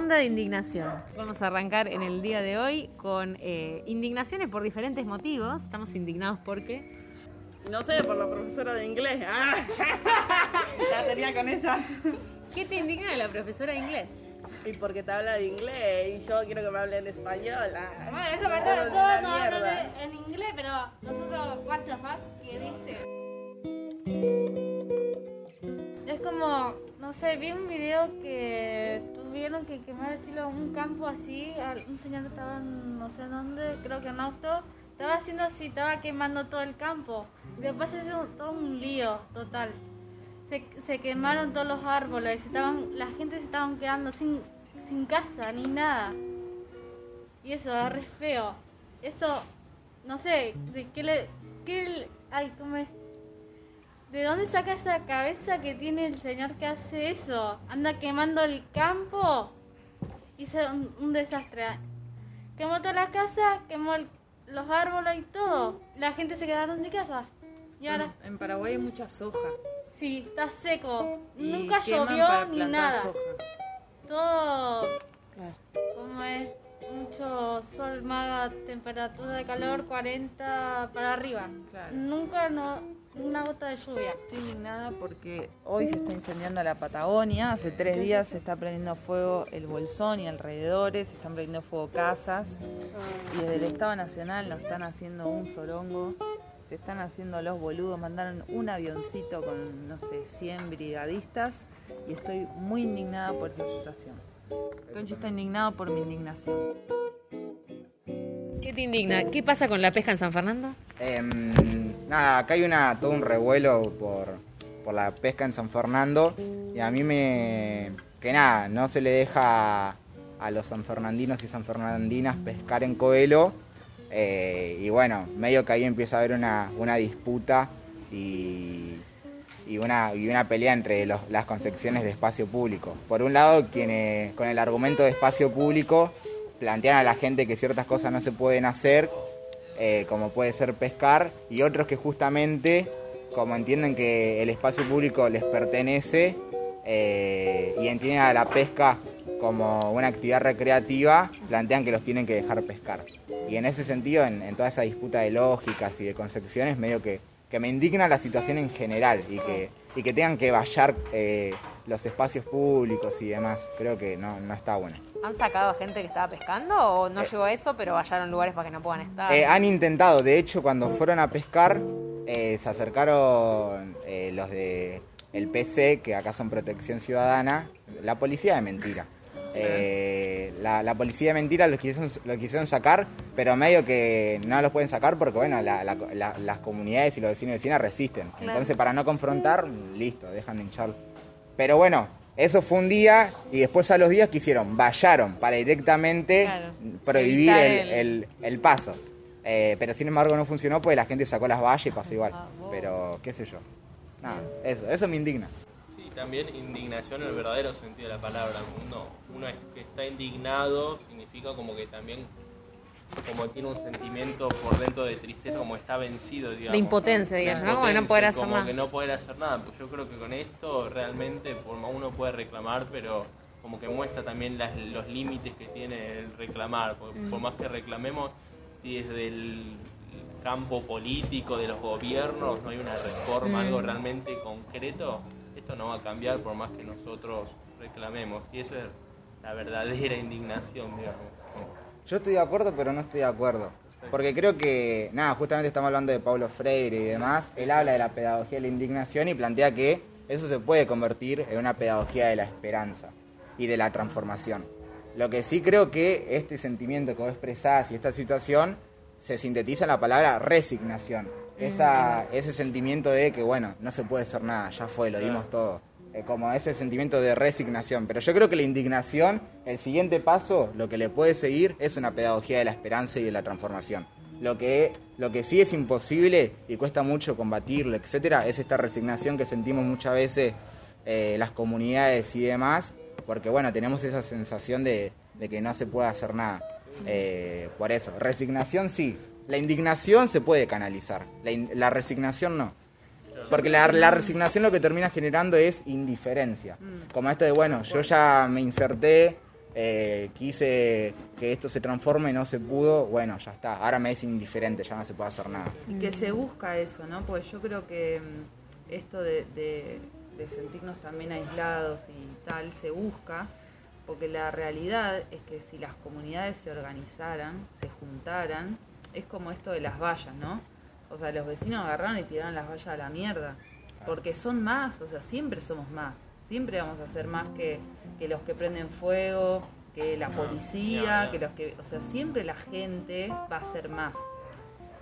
ronda de indignación. Vamos a arrancar en el día de hoy con eh, indignaciones por diferentes motivos. Estamos indignados porque... No sé, por la profesora de inglés. Ah. ya tenía con esa. ¿Qué te indigna de la profesora de inglés? Y porque te habla de inglés y yo quiero que me hablen español. Ah. Bueno, eso me Todo no hablan en inglés, pero nosotros, what the fuck, ¿qué dice? Es como, no sé, vi un video que tuvieron que quemar estilo un campo así, un señor estaba no sé dónde, creo que en auto, estaba haciendo así, estaba quemando todo el campo. Después se hizo todo un lío total. Se, se quemaron todos los árboles, estaban, la gente se estaban quedando sin, sin casa ni nada. Y eso es re feo. Eso, no sé, de qué le. Qué ay, ¿cómo es? ¿De dónde saca esa cabeza que tiene el señor que hace eso? Anda quemando el campo. Hizo un, un desastre. Quemó toda la casa, quemó el- los árboles y todo. La gente se quedaron sin casa. Y ahora, En Paraguay hay mucha soja. sí, está seco. y Nunca llovió ni nada. soja. Todo temperatura de calor 40 para arriba. Claro. Nunca no una gota de lluvia. Estoy indignada porque hoy se está incendiando la Patagonia, hace tres días se está prendiendo fuego el Bolsón y alrededores, se están prendiendo fuego casas y desde el Estado Nacional nos están haciendo un sorongo, se están haciendo los boludos, mandaron un avioncito con, no sé, 100 brigadistas y estoy muy indignada por esa situación. Tonchi está indignado por mi indignación. ¿Qué indigna? ¿Qué pasa con la pesca en San Fernando? Em, nada, acá hay una, todo un revuelo por, por la pesca en San Fernando y a mí me... que nada, no se le deja a los sanfernandinos y sanfernandinas pescar en Coelho eh, y bueno, medio que ahí empieza a haber una, una disputa y, y una, y una pelea entre las concepciones de espacio público. Por un lado, quienes con el argumento de espacio público plantean a la gente que ciertas cosas no se pueden hacer, eh, como puede ser pescar, y otros que justamente, como entienden que el espacio público les pertenece eh, y entienden a la pesca como una actividad recreativa, plantean que los tienen que dejar pescar. Y en ese sentido, en, en toda esa disputa de lógicas y de concepciones, medio que, que me indigna la situación en general y que, y que tengan que vallar eh, los espacios públicos y demás. Creo que no, no está bueno. ¿Han sacado a gente que estaba pescando o no llegó a eso, pero vallaron lugares para que no puedan estar? Eh, han intentado, de hecho, cuando fueron a pescar, eh, se acercaron eh, los de el PC, que acá son Protección Ciudadana, la policía de mentira. Eh, la, la policía de mentira lo quisieron, sacar, pero medio que no los pueden sacar porque, bueno, la- la- la- las comunidades y los vecinos y vecinas resisten. Entonces, para no confrontar, listo, dejan de hincharlo. Pero bueno, eso fue un día y después a los días que hicieron, vallaron para directamente Claro. prohibir el, el- el- el paso. Eh, pero sin embargo no funcionó porque la gente sacó las vallas y pasó igual. Ah. Pero qué sé yo. Nada, eso, eso me indigna. También indignación en el verdadero sentido de la palabra. Uno, uno es que está indignado significa como que también como tiene un sentimiento por dentro de tristeza, como está vencido, digamos. De impotencia, digamos, ¿no? Como que no poder hacer como nada. que no poder hacer nada. Pues yo creo que con esto realmente, por más uno puede reclamar, pero como que muestra también las- los límites que tiene el reclamar. Porque Mm. por más que reclamemos, si desde el campo político, de los gobiernos, no hay una reforma, Mm. algo realmente concreto, esto no va a cambiar por más que nosotros reclamemos. Y eso es la verdadera indignación, digamos. Yo estoy de acuerdo, pero no estoy de acuerdo. Porque creo que, nada, justamente estamos hablando de Paulo Freire y demás. Él habla de la pedagogía de la indignación y plantea que eso se puede convertir en una pedagogía de la esperanza y de la transformación. Lo que sí creo que este sentimiento que vos expresás y esta situación se sintetiza en la palabra resignación. Esa, ese sentimiento de que, bueno, no se puede hacer nada, ya fue, lo dimos todo. Eh, como ese sentimiento de resignación. Pero yo creo que la indignación, el siguiente paso, lo que le puede seguir es una pedagogía de la esperanza y de la transformación. Lo que, lo que sí es imposible y cuesta mucho combatirlo, etcétera, es esta resignación que sentimos muchas veces eh, las comunidades y demás, porque bueno, tenemos esa sensación de, de que no se puede hacer nada. Eh, por eso, resignación sí. La indignación se puede canalizar, la, in- la resignación no. Porque la, la resignación lo que termina generando es indiferencia. Como esto de, bueno, yo ya me inserté eh, quise que esto se transforme, no se pudo, bueno, ya está, ahora me es indiferente, ya no se puede hacer nada. Y que se busca eso, ¿no? Pues yo creo que mm, esto de, de- de sentirnos también aislados y tal, se busca, porque la realidad es que si las comunidades se organizaran, se juntaran, es como esto de las vallas, ¿no? O sea, los vecinos agarraron y tiraron las vallas a la mierda, porque son más, o sea, siempre somos más, siempre vamos a ser más que, que los que prenden fuego, que la No, policía, que los que, o sea, siempre la gente va a ser más.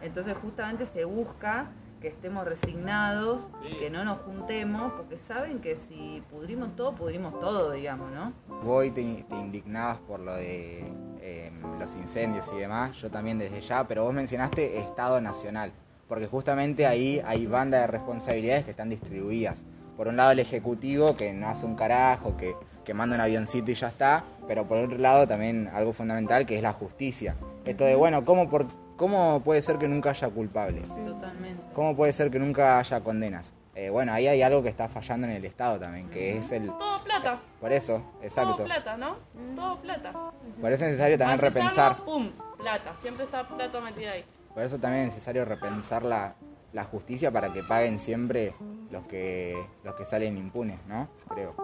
Entonces justamente se busca que estemos resignados, Sí. que no nos juntemos, porque saben que si pudrimos todo, pudrimos todo, digamos, ¿no? Vos te, te indignabas por lo de eh, los incendios y demás, yo también desde ya, pero vos mencionaste Estado Nacional, porque justamente ahí hay banda de responsabilidades que están distribuidas. Por un lado el Ejecutivo, que no hace un carajo, que, que manda un avioncito y ya está, pero por otro lado también algo fundamental que es la justicia. Esto de, bueno, ¿cómo, por, cómo puede ser que nunca haya culpables? Totalmente. ¿Cómo puede ser que nunca haya condenas? Eh, bueno, ahí hay algo que está fallando en el Estado también, que es el... Todo plata. Por eso, exacto. Todo plata, ¿no? Todo plata. Por eso es necesario también repensar, usarlo, ¡Pum! Plata. Siempre está plata metida ahí. por eso también es necesario repensar la, la justicia para que paguen siempre los que los que salen impunes, ¿no? Creo.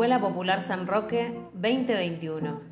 Escuela Popular San Roque 2021.